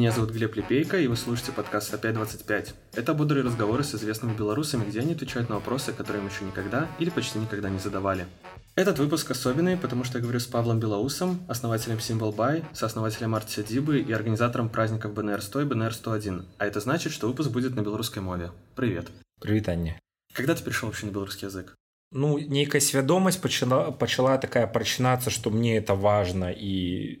Меня зовут Глеб Лепейко, и вы слушаете подкаст «Опять-25». Это бодрые разговоры с известными белорусами, где они отвечают на вопросы, которые им еще никогда или почти никогда не задавали. Этот выпуск особенный, потому что я говорю с Павлом Белоусом, основателем Symbol By, сооснователем Арт Сядибы и организатором праздников БНР-100 и БНР-101. А это значит, что выпуск будет на белорусской мове. Привет. Привет, Аня. Когда ты перешел вообще на белорусский язык? Ну нейкая свядомасць пачала пачала такая прачынацца што мне это важна і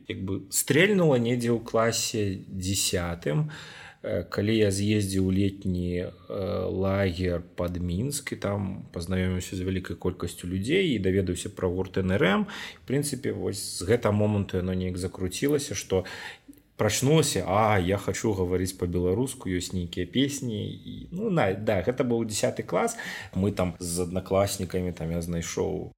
як бы стрельнула недзе ў класе десятым. Э, калі я з'ездзіў летні э, лагер под мінск і там пазнаёміўся з вялікай колькасцю людзей і даведаўся пра гурт нрм прынцыпе вось з гэта моманту яно неяк закруцілася што прачнулася а я хочу гаварыць по-беларуску ёсць нейкія песні і ну на да гэта быў десятый клас мы там з аднакласнікамі там я знайшоў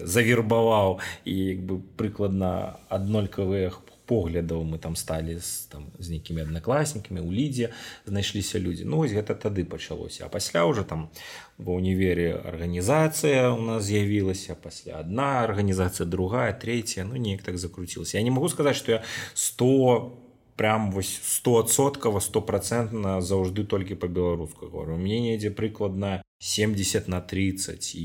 завербаваў і як бы прыкладна аднолькавыя поглядаў мы там сталі з з нейкімі аднакласнікамі у лідзе знайшліся людзі. Ну вось гэта тады пачалося. А пасля уже там ва універе арганізацыя у нас з'явілася пасля одна арганізацыя другая третья ну неяк так закруцілася. Я не могу сказаць что я 100 прям вось стосоткава стопроцентна заўжды толькі по-беларуску говорю мне недзе прыкладна 70 на 30 і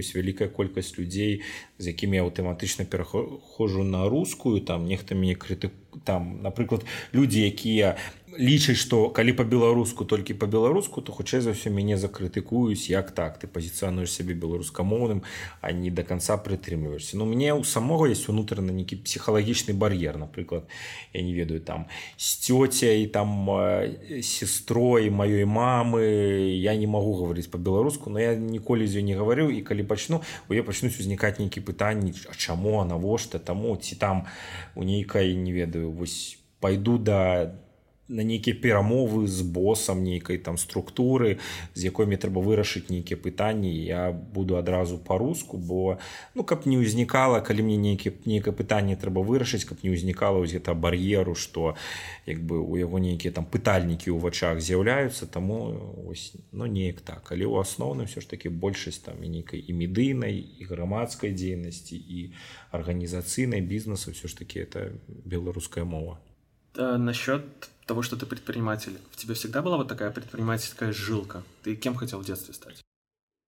ёсць вялікая колькасць людзей з якімі аўтаматычна перахожу на рускую там нехта мяне крытык там напрыклад людзі якія лічаць што калі по-беларуску толькі по-беларуску то хутчэй за ўсё мяне закрытыкуюць як так. Ты пазіцыянуеш сябе беларускамоўным а не до конца прытрымліваешься но ну, мне у самого есть унутраны нейкі псіхалагічны бар'ер напрыклад. Я не ведаю там с цёцяй там сестрой маёй мамы. Я не могу гаварыць по-беларуску но я ніколі з ёй не гаварыў і калі пачну у я пачнуць узнікаць нейкі пытанні чаму навошта таму ці там у нейкай не ведаю вось пойду да до на нейкія перамовы з босам нейкай там структуры з якой мне трэба вырашыць нейкія пытанні я буду адразу по-руску бо ну каб не ўзнікала калі мне нейкі нейкае пытанне трэба вырашыць каб не ўзнікала вось гэта бар'еру што як бы у яго нейкія там пытальнікі ў вачах з'яўляюцца таму ось ну неяк так. Але ў асноўным все ж таки большасць там і нейкай і медыйнай і грамадскай дзейнасці і арганізацыйнай бізнесу все ж таки это беларуская мова. Да, насчет того, что ты предприниматель. В тебе всегда была вот такая предпринимательская жилка? Ты кем хотел в детстве стать?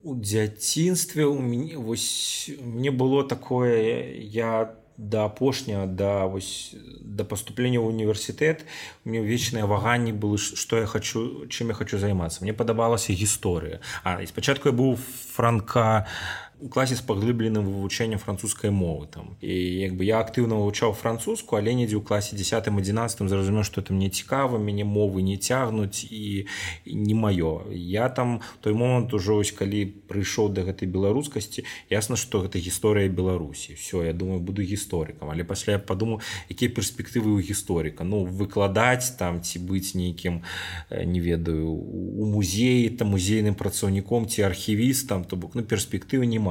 У дзяцінстве у мяне вось мне было такое я да апошняга да вось да паступлення ў універсітэт мне вечныя ваганні было што я хочу чым я хочу займацца мне падабалася гісторыя а і спачатку я быў франка у класе з паглыбленым вывучэннем французскай мовы там. І як бы я актыўна вывучаў французску але недзе ў класе 10 11 зразумеў што это мне цікава мяне мовы не цягнуць і не маё я там той момант ужо ось калі прыйшоў да гэтай беларускасці ясна што гэта гісторыя беларусі. Все я думаю буду гісторыкам. Але пасля я падумаў якія перспектывы ў гісторыка. Ну выкладаць там ці быць нейкім не ведаю у музеі там музейным працаўніком ці архівістам то бок на ну, перспектывы не няма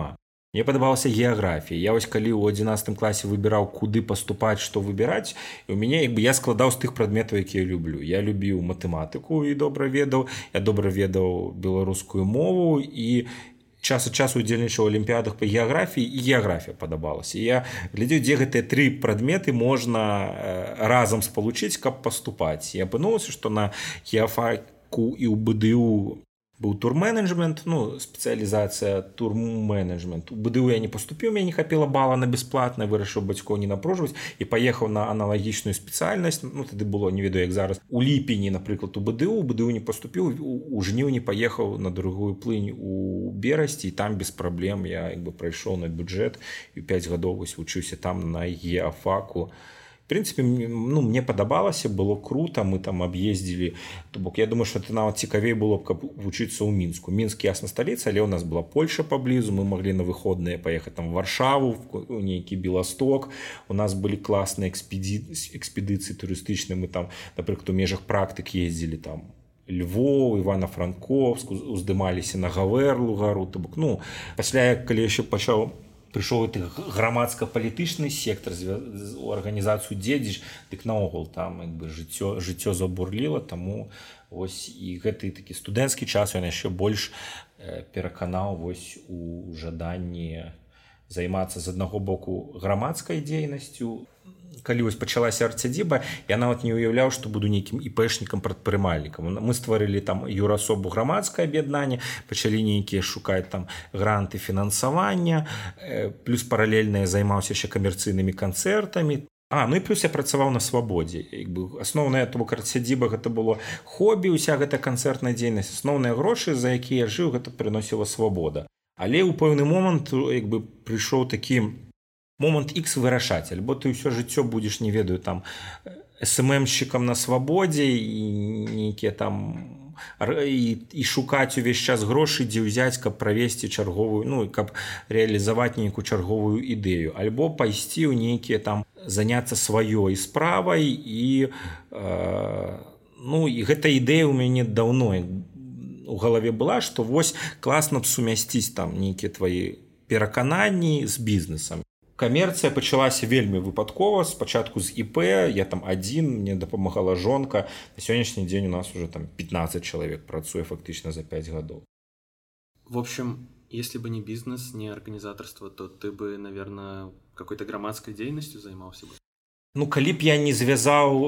мне падабалася геаграфія я вось калі ў 11 класе выбіраў куды паступаць што выбіраць у мяне як бы я складаў з тых прадметаў якія люблю. Я любіў матэматыку і добра ведаў я добра ведаў беларускую мову і час ад часу удзельнічаў алімпіядах по геаграфіі і геаграфія падабалася. Я глядзеў дзе гэтыя тры прадметы можна э, разам спалучыць каб паступаць. Я апынулася што на геафаку і ў бДУ быў турменеджмент ну спецыялізацыя турменеджмент. бДУ я не поступіў мне не хапіла бала на бясплатна вырашыў бацькоў не напружваць і паехаў на аналагічную спецыяльнасць. Ну тады было не ведаю як зараз. У ліпені напрыклад у бДУ бДУ не поступіў у жніў не паехаў на другую плынь у берасці і там без праблем я як бы прайшоў на бюджэт і 5 гадоў вось вучыўся там на геафаку. на прынцыпе ну мне падабалася было круто мы там аб'ездзілі то бок я думаю что ты нават цікавей было б каб вучыцца ў мінску мінск ясна сталіца але у нас была польша паблізу мы маглі на выходныя паехаць там варшаву у нейкі беласток у нас былі класныя экспедзі экспедыцыі турыстычныя мы там напрыклад у межах практык ездзілі там Львов ивана-франковску уздымаліся на гаверлу гару то бок ну пасля калі яшчэ пачаў прыйшоў ты грамадска-палітычны сектор у арганізацыю дзедзіш дык наогул там як бы жыццё жыццё забурліла таму ось і гэты такі студэнцкі час ён яшчэ больш пераканаў вось у жаданні займацца з аднаго боку грамадскай дзейнасцю калі вось пачалася арцядзіба я нават не уяўляў што буду нейкім іпэшнікам прадпрымальнікам. Мы стварылі там юрасобу грамадскае аб'яднанне пачалі нейкія шукаць там гранты фінансавання э, плюс паралельна займаўся яшчэ камерцыйнымі канцэртамі. А, ну і плюс я працаваў на свабодзе. Бы асноўная то карцядзіба гэта было хобі уся гэта канцэртная дзейнасць. Асноўныя грошы за якія жыў гэта прыносіла свабода. Але ў пэўны момант як бы прыйшоў такі момант X вырашаць альбо ты ўсё жыццё будзеш не ведаю там сммщикам на свабодзе і нейкія там і, і шукаць увесь час грошы дзе ўзяць каб правесці чарговую ну і каб рэалізаваць нейкую чарговую ідэю альбо пайсці ў нейкія там заняцца сваёй справай і э, ну і гэта ідэя ў мяне даўно у галаве была што вось класна б сумясціць там нейкія твае перакананні з бізнесам камерцыя пачалася вельмі выпадкова спачатку з іп я там адзін мне дапамагала жонка на сённяшні дзень у нас уже там 15 чалавек працуе фактычна за 5 гадоў в общем если бы не бізнес не арганізатарства то ты бы наверное какой-то грамадскай дзейнасцю займаўся бы Ну калі б я не звязаў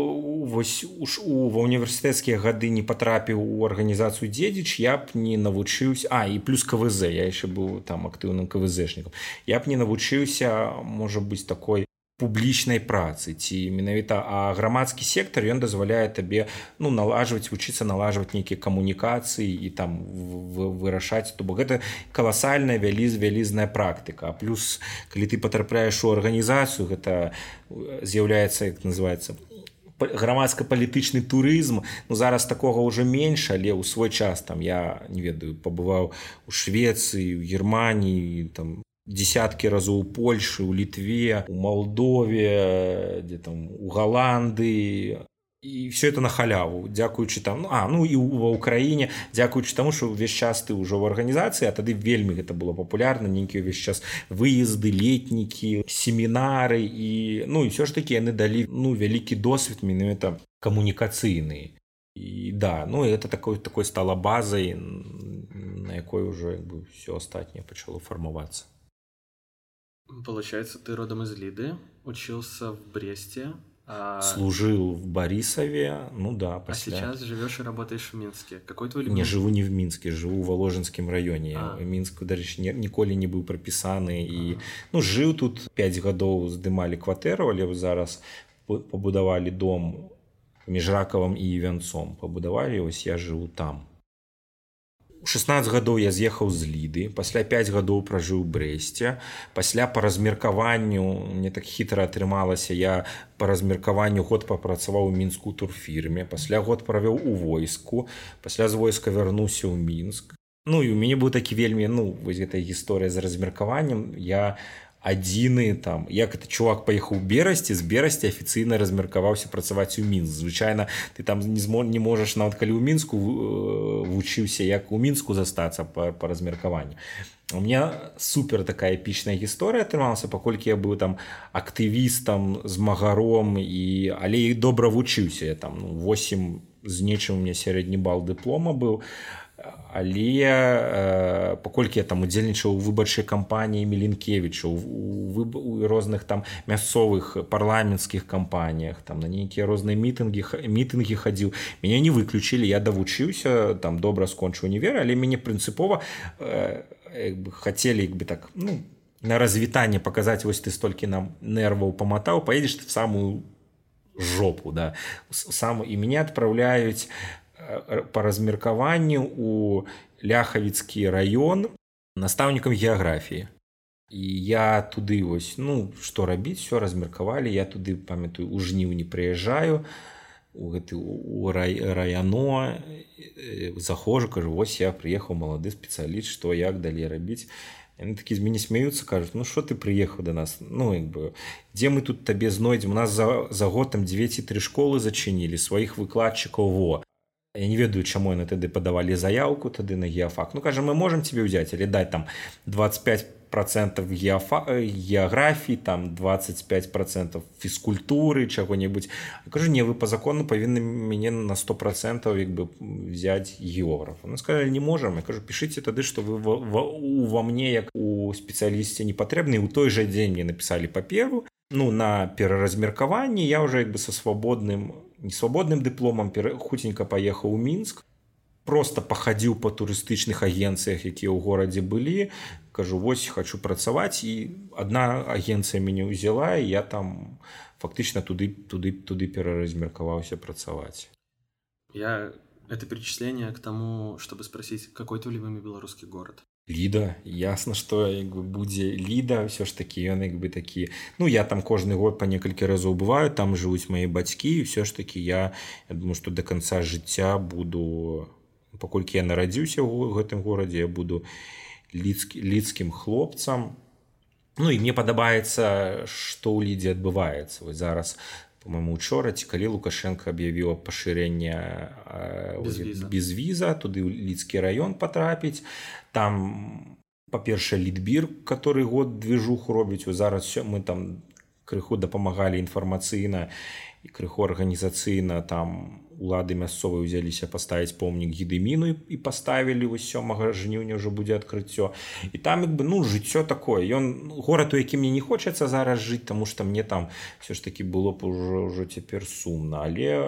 вось уж у ва універсітэцкія гады не патрапіў у арганізацыю дзедзіч я б не навучыўся а і плюс квз я яшчэ быў там актыўным квзшнікам. Я б не навучыўся можа быць такой публічнай працы ці менавіта а грамадскі сектар ён дазваляе табе ну налажваць вучыцца налажваць нейкія камунікацыі і там вырашаць то бок гэта каласальная вяліз вялізная практыка. Плюс калі ты патрапляеш у арганізацыю гэта з'яўляецца як называется грамадска-палітычны турызм ну зараз такога ўжо менш але ў свой час там я не ведаю пабываў у швецыі у германії там десяткі разоў польльшы у літве у молдове дзе там у галанды і все это на халяву дзякуючы там ну, а ну і ва ўкраіне дзякуючы таму что ўвесь час ты ўжо в арганізацыі а тады вельмі гэта было папулярна нейкі ўвесь час выезды летнікі семінары і ну і все ж таки яны далі ну вялікі досвед менавіта камунікацыйны. І да ну это такой такой стала базай на якой уже все астатняе пачало фармавацца Получается, ты родом из Лиды, учился в Бресте. А... Служил в Борисове, ну да. После... А сейчас живешь и работаешь в Минске. Какой твой любимый? Не живу не в Минске, живу в Воложенском районе. А. Минск, даже николи не был прописаны. И, а. ну, жил тут 5 годов, сдымали квартиру, але зараз побудовали дом между Раковым и Ивенцом. Побудовали, вот я живу там. 16 гадоў я з'ехаў з ліды пасля 5 гадоў пражыў брэсце. Пасля па размеркаванню мне так хітра атрымалася я по размеркаванню год папрацаваў у мінску турфірме пасля год правёў у войску пасля з войска вярнуўся ў мінск. Ну і у мяне быў такі вельмі ну вось гэтая гісторыя з размеркаваннем. Я адзіны там. Як это чувак паехаў берасці з берасці афіцыйна размеркаваўся працаваць у мінск звычайна ты там не змо не можаш нават калі ў мінску э, вучыўся як у мінску застацца по, по размеркаванню у меня супер такая эпічная гісторыя атрымалася паколькі я быў там актывістам з магаром і але і добра вучыўся я там. Ну, 8 з нечым у меня сярэдні бал дыплома быў а але э, паколькі я там удзельнічаў у выбарчай кампаніі мелінкевічу у розных там мясцовых парламенцкіх кампаніях там на нейкія розныя мітынгі мітынгі хадзіў мяне не выключылі. Я давучыўся там добра скончыў універ але мяне прынцыпова э, хацелі бы так ну на развітанне паказаць вось ты столькі нам нерваў паматаў паедзеш ты в самую жопу да. Сам і мяне адпраўляюць по размеркаванню у ляхавіцкі раён настаўнікам геаграфіі і я туды вось ну што рабіць все размеркавалі я туды памятаю у жніўні прыязджаю у гэты у рай, раяно захожу кажу вось я прыехаў малады спецыяліст што як далей рабіць? Яны такі з мяне смяюцца кажуць ну що ты прыехаў да нас? Ну як бы дзе мы тут табе знойдзем? У нас за, за год там 9 тры школы зачынілі сваіх выкладчыкаў во Я не ведаю чаму яны тады падавалі заявку тады на геафак ну кажа мы можем тебе ўзяць але даць там 25 процентов геофа... геаграфіі там 25 процентов фізкультуры чаго-небудзь кажу не вы по закону павінны мяне на сто процентов як бы взять географа ну, сказали не можем я кажу пішыце тады что вы ва мне як у спецыялісце не патрэбны у той жа дзень мне написали паперу ну на пераразмеркаванні я уже як бы со свабодным несвабодным дыпломам хуценька поехаў у мінск просто пахадзіў по турыстычных агенцыях якія ў горадзе былі. Кажу вось хочу працаваць і одна агенцыя мяне ўзяла і я там фактычна туды туды туды пераразмеркаваўся працаваць. Я это перечисление к тому чтобы спросить какой твой любимый беларускі город ліда. Ясна что бы будзе ліда все ж таки ён як бы такі ну я там кожны год по некалькі разоў бываю там жывуць мои бацькі і все ж таки я, я думаю что до конца жыцця буду паколькі я нарадзіўся ў гэтым горадзе я буду лідскі лідскім хлопцам. Ну і мне падабаецца што ў лідзе адбываецца. Вось зараз по-моему учора ці калі лукашенко аб'явіў пашырэнне без віза туды ў лідскі раён патрапіць там па-першае лідбір который год движуху робіць. У зараз все мы там крыху дапамагалі інфармацыйна і крыху арганізацыйна там улады мясцовыя ўзяліся паставіць помнік гідыміну і паставілі вось сёмага жніўня ўжо будзе адкрыццё. І там як бы ну жыццё такое. Ён горад у які мне не хочацца зараз жыць тому что мне там все ж таки было б ужо ўжо цяпер сумна. Але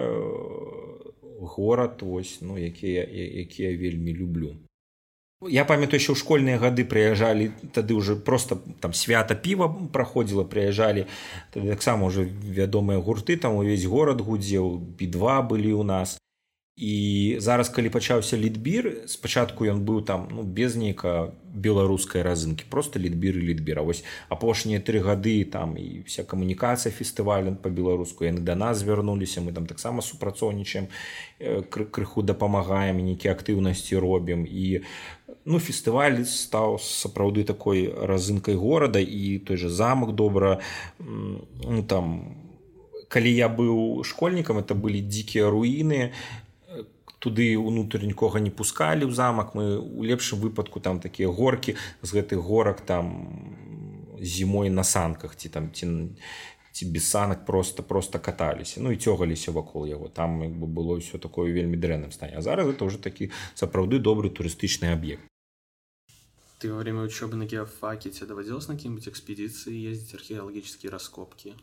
горад вось ну якія якія вельмі люблю Я памятаю еще ў школьныя гады прыязджалі тады уже просто там свята піва праходзіла прыязджалі таксама уже вядомыя гурты там увесь горад гудзеў бі2 былі ў нас і зараз калі пачаўся лідбір спачатку ён быў там ну, без нейка беларускай разынкі просто лідбір і лідбіра вось апошнія тры гады там і вся камунікацыя фестывален по-беларуску яны да нас звярнуліся мы там таксама супрацоўнічаем крыху дапамагаем нейкія актыўнасці робім. І ну фестываль стаў сапраўды такой разынкай горада і той же замак добра. Ну, там калі я быў школьнікам это былі дзікія руіны туды унутр нікога не пускалі ў замак. Мы у лепшым выпадку там такія горкі з гэтых горак там зімой на санках ці там ці ці без санак просто просто каталіся. Ну і цёгаліся вакол яго. Там бы было ўсё такое вельмі дрэнным стане. А зараз это уже такі сапраўды добры турыстычны аб'ект. Ты во время учебы на геофаке тебе доводилось на какие-нибудь экспедиции ездить археологические раскопки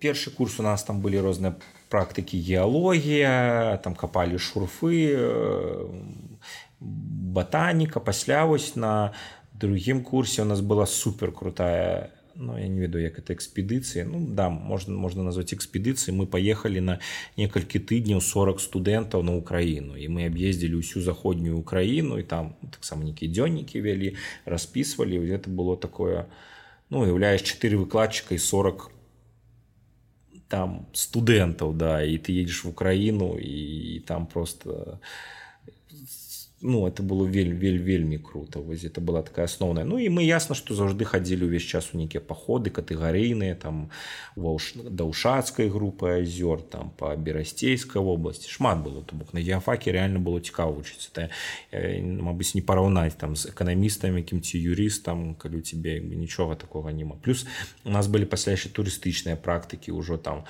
першы курс у нас там былі розныя практыкі геалогія там капалі шурфы э, батаніка пасля вось на другім курсе у нас была супер крутая Ну, я не ведаю як это экспедыцыя. Ну да можна можна назваць экспедыцыі мы паехалі на некалькі тыдняў 40 студэнтаў на украіну. І мы аб'ездзілі ўсю заходнюю украіну і там таксама нейкія дзённікі вялі распісвалі. Это было такое ну уяўляеш 4 выкладчыка і 40 там студэнтаў да і ты едзеш в украіну і там просто ну это было вель вель вельмі круто вось это была такая асноўная ну і мы ясна што заўжды хадзілі ўвесь час у нейкія паходы катэгарыйныя там ваўш даўшацкай групы азёр там по берасцейскай вобласці шмат было то бок на геафаке реально было цікава вучыцца это Мабыць не параўнаць там з эканамістамі якім ці юрыстам калі у тебе нічога такого няма плюс у нас былі пасля яшчэ турыстычныя практыкі ўжо там там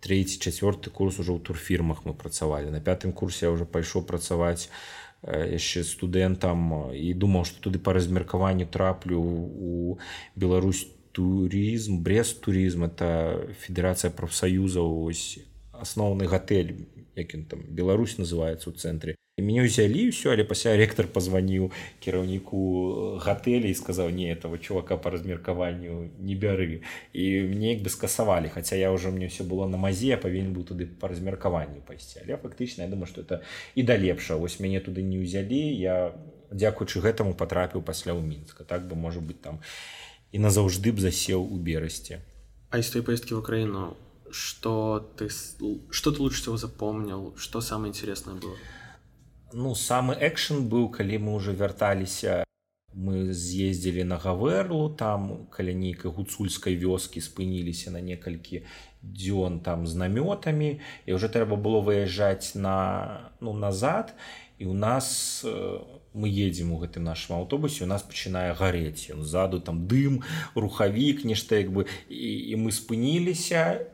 третий четвертый курс уже ў турфірмах мы працавалі на пятым курсе я уже пайшоў працаваць яшчэ студэнтам і думаў что туды по размеркаванню траплю у Беларусь турызм брест турызм это федерацыя прафсаюзаў ось асноўны гатэль як ён там Беларусь называется ў цэнтры мяне ўзялі ўсё але пасля ректор позваніў кіраўніку гатэлі і сказаў не этого чувака по размеркаванню не бяры і мне як бы скасавалі хаця я уже мне все было на мазе павінен быў туды по размеркаванню пайсці але фактычна я думаю что это і да лепша вось мяне туды не ўзялі я дзякуючы гэтаму потрапіў пасля ў мінска так бы можа быть там і назаўжды б засеў у берасці а из той поездки в украіну что ты что ты лучше всего запомнил что самое интересное было ну самы экшн быў калі мы уже вярталіся. Мы з'ездзілі на гаверлу там каля нейкай гуцульскай вёскі спыніліся на некалькі дзён там з намётамі. І уже трэба было выязджаць на ну назад. І у нас мы едзем у гэтым нашым аўтобусе у нас пачынае гарэць. Ён ззаду там дым рухавік нешта як бы. І, і мы спыніліся.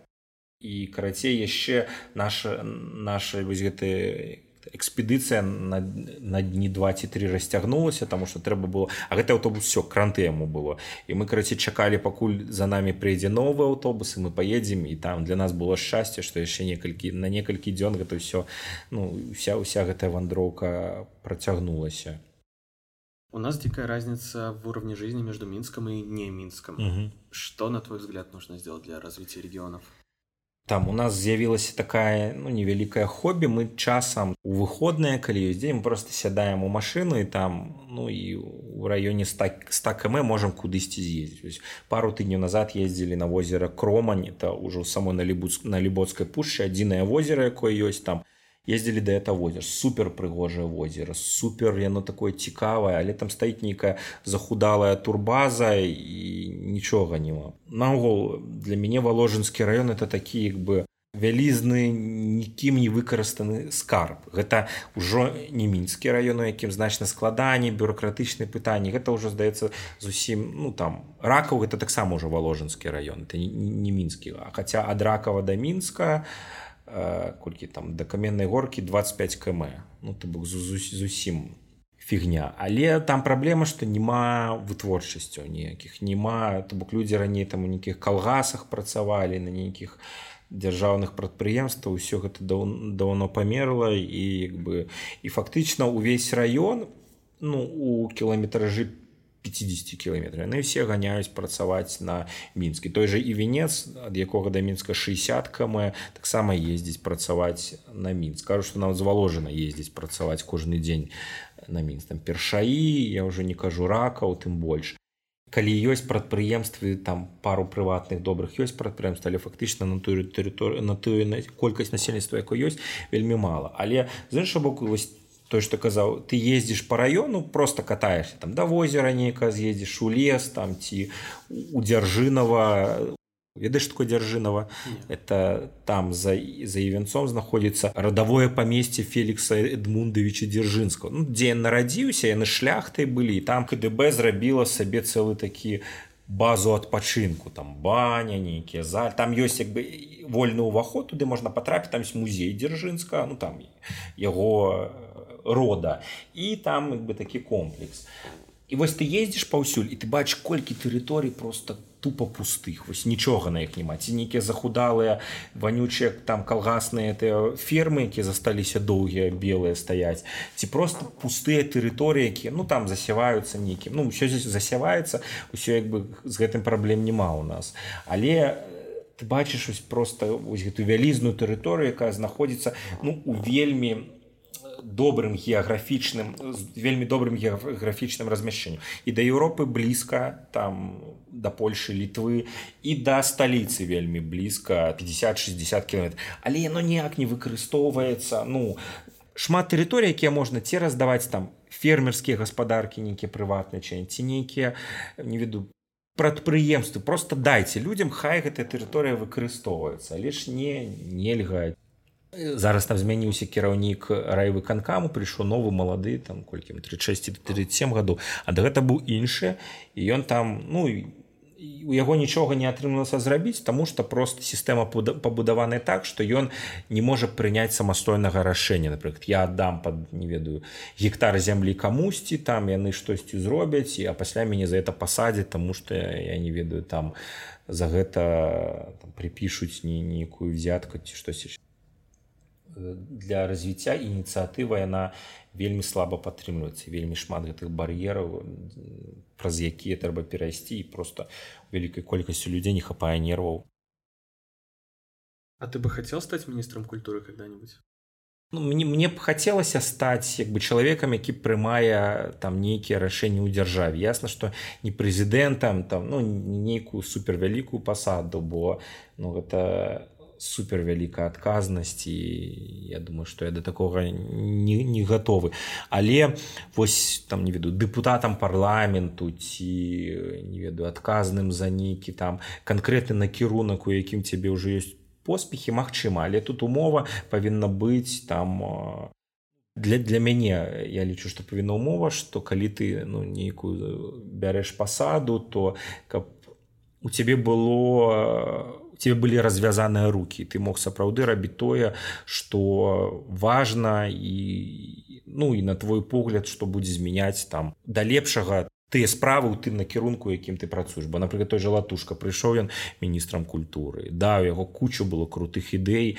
І карацей яшчэ наша наша вось гэты экспедыцыя на, на дні два ці три расцягнулася таму что трэба было а гэты аўтобус все кранты яму было. І мы караці чакалі пакуль за нами прыйдзе новы аўтобус і мы поедзем і там для нас было шчасце что яшчэ некалькі на некалькі дзён гэта все ну вся уся гэтая вандроўка працягнулася. У нас дикая разница в уровне жизни между минском и не минском угу. что на твой взгляд нужно сделать для развития регионов там у нас з'явілася такая ну невялікае хобі мы часам у выходныя калі ёсць дзень просто сядаем у машыну і там ну і у раёне стак стакамэ можам кудысьці з'ездзіць пару тыдняў назад ездзілі на возера кромань. Это ўжо самой на лібуц на лібоцкай пушчы адзінае возера якое ёсць там ездзілі да это возер супер прыгожае возера супер яно такое цікавае але там стаіць нейкая захудалая турбаза і нічога няма наогул для мяне валожынскі раён это такі як бы вялізны нікім не выкарыстаны скарб. Гэта ўжо не мінскі раён якім значна складаней бюрократычныя пытанні гэта ўжо здаецца зусім ну там ракаў гэта таксама ўжо валожынскі раён это не, не мінскі хаця ад ракава да мінска то колькі там да каменнай горкі 25 км. Ну ты бок зусім фігня але там праблема што няма вытворчасцяў ніякіх няма то бок людзі раней там у нейкіх калгасах працавалі на нейкіх дзяржаўных прадпрыемстваў усё гэта даўно памерла і як бы і фактычна ўвесь раён ну у кіламетражы 50 кіламетраў яны все ганяюць працаваць на мінскі той же і венец ад якога да мінска 60 км таксама ездзіць працаваць на мінск кажу што нават зваложана ездзіць працаваць кожны дзень на мінск там першаі я уже не кажу ракаў тым больш калі ёсць прадпрыемствы там пару прыватных добрых ёсць прадпрыемства але фактычна на тую тэрыторыю на тую колькасць насельніцтва якой ёсць вельмі мала але з іншого боку вось той что казаў ты ездзіш по району просто катаешься там да возера нейка з'ездзіш у лес там ці у дзяржынова ведаеш такое дзяржынова это там за за івенцом знаходзіцца радавое памесце фелікса эдмундавіча дзяржынска ну, дзе нарадзіўся яны шляхтай былі там кДб зрабіла сабе цэлы такі базу адпачынку там баня нейкія заль там ёсць як бы вольны ўваход туды можна патрапіць там музей дзяржынска ну там яго рода. І там як бы такі комплекс. І вось ты ездзіш паўсюль і ты бачыш колькі тэрыторый просто тупо пустых. Вось нічога на іх няма. Ці нейкія захудалыя ванючыя там калгасныя тыя фермы якія засталіся доўгія белыя стаяць. Ці просто пустыя тэрыторыі якія ну там засяваюцца нейкім. Ну ўсё здесь засяваецца ўсё як бы з гэтым праблем няма у нас. Але ты бачыш вось просто вось гэту вялізную тэрыторыю якая знаходзіцца ну у вельмі у добрым геаграфічным вельмі добрым геаграфічным размяшчэннем. І да Еўропы блізка там да Польшы літвы і да сталіцы вельмі блізка 50-60 км але яно ніяк не выкарыстоўваецца. Ну шмат тэрыторый якія можна ці раздаваць там фермерскія гаспадаркі нейкія прыватныя чын ці нейкія не веду прадпрыемствы. Просто дайце людям хай гэтая тэрыторыя выкарыстоўваецца. Але ж не нельга зараз там змяніўся кіраўнік райвыканкаму прыйшоў новы малады там колькі 36-37 гадоў. А гэта быў іншы і ён там ну у яго нічога не атрымалася зрабіць таму што просто сістэма пабудаваная так што ён не можа прыняць самастойнага рашэння. Напрыклад я аддам под не ведаю гектар зямлі камусьці там яны штосьці зробяць і а пасля мяне за это пасадзяць таму што я не ведаю там за гэта прыпішуць не нейкую взятку ці штось для развіцця ініцыятыва яна вельмі слаба падтрымліваецца вельмі шмат гэтых бар'ераў праз якія трэба перайсці і просто вялікай колькасцю людзей не хапае нерваў А ты бы хотел стаць міністрам культуры когда-нибудь? Ну, мне мне б хацелася стаць як бы чалавекам які прымае там нейкія рашэнні ў дзяржаве ясна што не прэзідэнтам там ну нейкую супервялікую пасаду бо ну гэта супер вялікая адказнасць і я думаю что я до такого не, не готовы але вось там не веду депутатам парламенту ці не ведаю адказным за нейкі там канкрэтны накірунак у якім цябе ўжо ёсць поспехи Мачыма але тут умова павінна быць там для для мяне я лічу што павінна умова што калі ты ну нейкую бярэш пасаду то каб у цябе было тебе былі развязаныя руки ты мог сапраўды рабіць тое что важно і ну і на твой погляд что будзе змяняць там да лепшага тыя справы ў тым накірунку якім ты працуеш. Бо напрыклад той жа латушка прыйшоў ён міністрам культуры. Да у яго кучу было крутых ідэй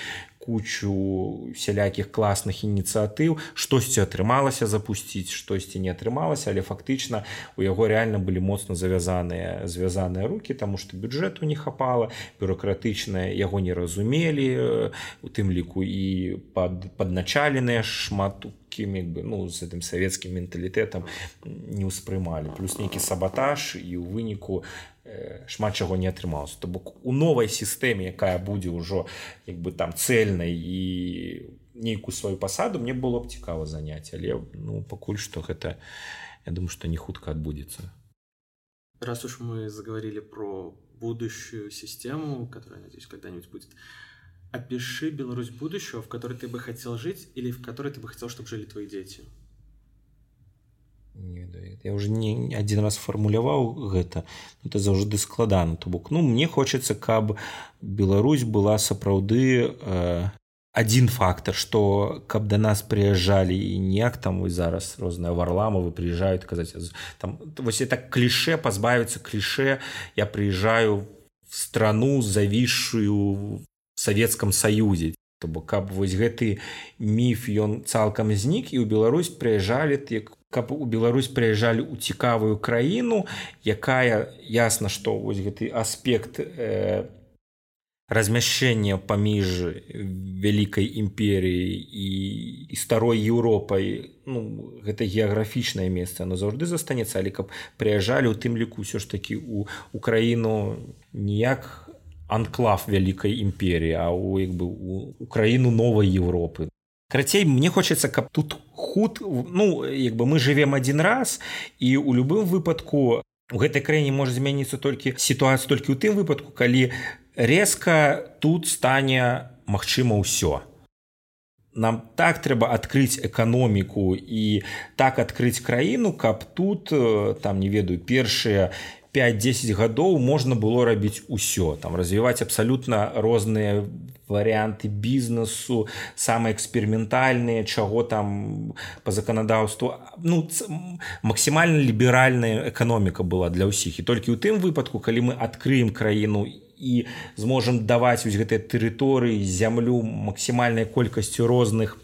кучу сялякіх класных ініцыятыў штосьці атрымалася запусціць штосьці не атрымалася але фактычна у яго реально былі моцна завязаныя звязаныя руки тому что бюджэту не хапала бюрократычнае яго не разумелі у тым ліку і пад падначаленыя шмат кім бы ну з гэтым савецкім менталітэтам не ўспрымалі плюс нейкі сабатаж і ў выніку шмат чаго не атрымалася то бок у новай сістэме якая будзе ўжо як бы там цельнай і нейкую сваю пасаду мне было б цікава заняць. Але ну пакуль што гэта я думаю что не хутка адбудзецца. Раз уж мы заговорили про будущую систему которая надеюсь когда-нибудь будет опиши Беларусь будущего в которой ты бы хотел жить или в которой ты бы хотел чтобы жили твои дети. Не ведаю я уже не один раз фармуляваў гэта это заўжды складана то бок ну мне хочется каб Беларусь была сапраўды э, один фактор что каб до нас приезжали і неяк там вы зараз розная варламовы приезжают казаць там вось это кліше пазбавіцца кліше я приезжаю в страну завісшую в савецкам саюзе. То бок каб вось гэты міф ён цалкам знік і ў Беларусь прыязджалі як каб у Беларусь прыязджалі ў цікавую краіну якая ясна што вось гэты аспект э, размяшчэння паміж вялікай імперіяй і, і старой Еўропай ну, гэта геаграфічнае месца но заўжды застанецца але каб прыязджалі у тым ліку ўсё ж такі у Украіну ніяк анклав вялікай імперіі а у як бы у Украіну новай Еўропы Крацей мне хочется каб тут худ ну як бы мы живвем один раз і у любым выпадку у гэтай краіне можа змяніцца толькі сітуацыя толькі ў тым выпадку калі резка тут стане магчыма ўсё нам так трэба адкрыць эканоміку і так адкрыць краіну каб тут там не ведаю першыя 5-10 гадоў можна было рабіць усё. Там развіваць абсалютна розныя варыянты бізнесу самыя эксперыментальныя чаго там по заканадаўству ну максімальна ліберальная эканоміка была для ўсіх і толькі ў тым выпадку калі мы адкрыем краіну і зможам даваць вось гэтыя тэрыторыі зямлю максімальнай колькасцю розных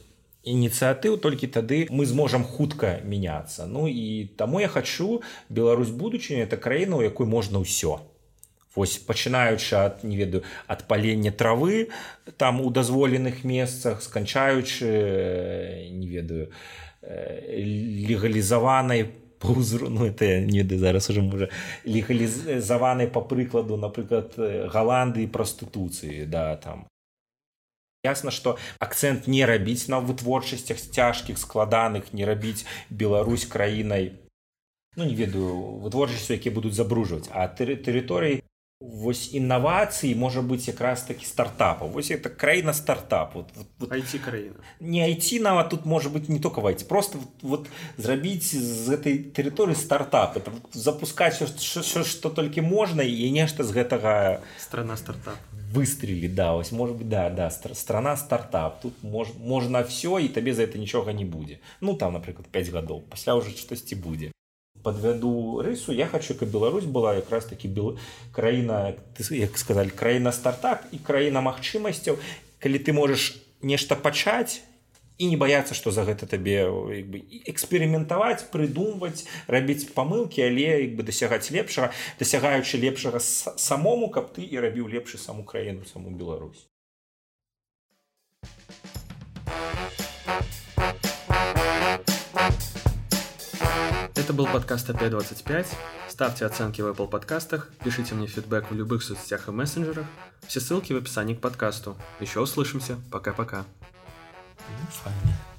ініцыятыў толькі тады мы зможам хутка мяняцца ну і таму я хачу Беларусь будучыню это краіна у якой можна ўсё Вось пачынаючы ад не ведаю ад палення травы там у дазволеных месцах сканчаючы не ведаю легалізаванай пузру ну это не зараз уже можа легалізаванай по прыкладу напрыклад галанды прастытуцыі да там ясна что акцент не рабіць на вытворчасцях цяжкіх складаных не рабіць Беларусь краінай ну не ведаю вытворчасцю якія будуць забружваць а тэрыторыі вось інавацыі можа быць якраз такі стартапа вось это краіна стартап вот, айці краіна не айці нават тут можа быть не только вайці просто вот, зрабіць з гэтай тэрыторыі стартап. Это запускаць что толькі можна і нешта з гэтага страна стартап. выстрелі да вось может быть да да страна стартап. Тут мож, можна все і табе за это нічога не будзе. Ну там напрыклад 5 гадоў пасля уже штосьці будзе подвяду рысу. Я хочу каб Беларусь была якраз таки бел краіна як сказали краіна стартап і краіна магчымасцяў калі ты можаш нешта пачаць і не баяцца што за гэта табе бы эксперыментаваць прыдумваць рабіць памылкі але як бы дасягаць лепшага дасягаючы лепшага самому каб ты і рабіў лепшы саму краіну саму Беларусь Это был подкаст АП25. Ставьте оценки в Apple подкастах, пишите мне фидбэк в любых соцсетях и мессенджерах. Все ссылки в описании к подкасту. Еще услышимся. Пока-пока. Ну, файно.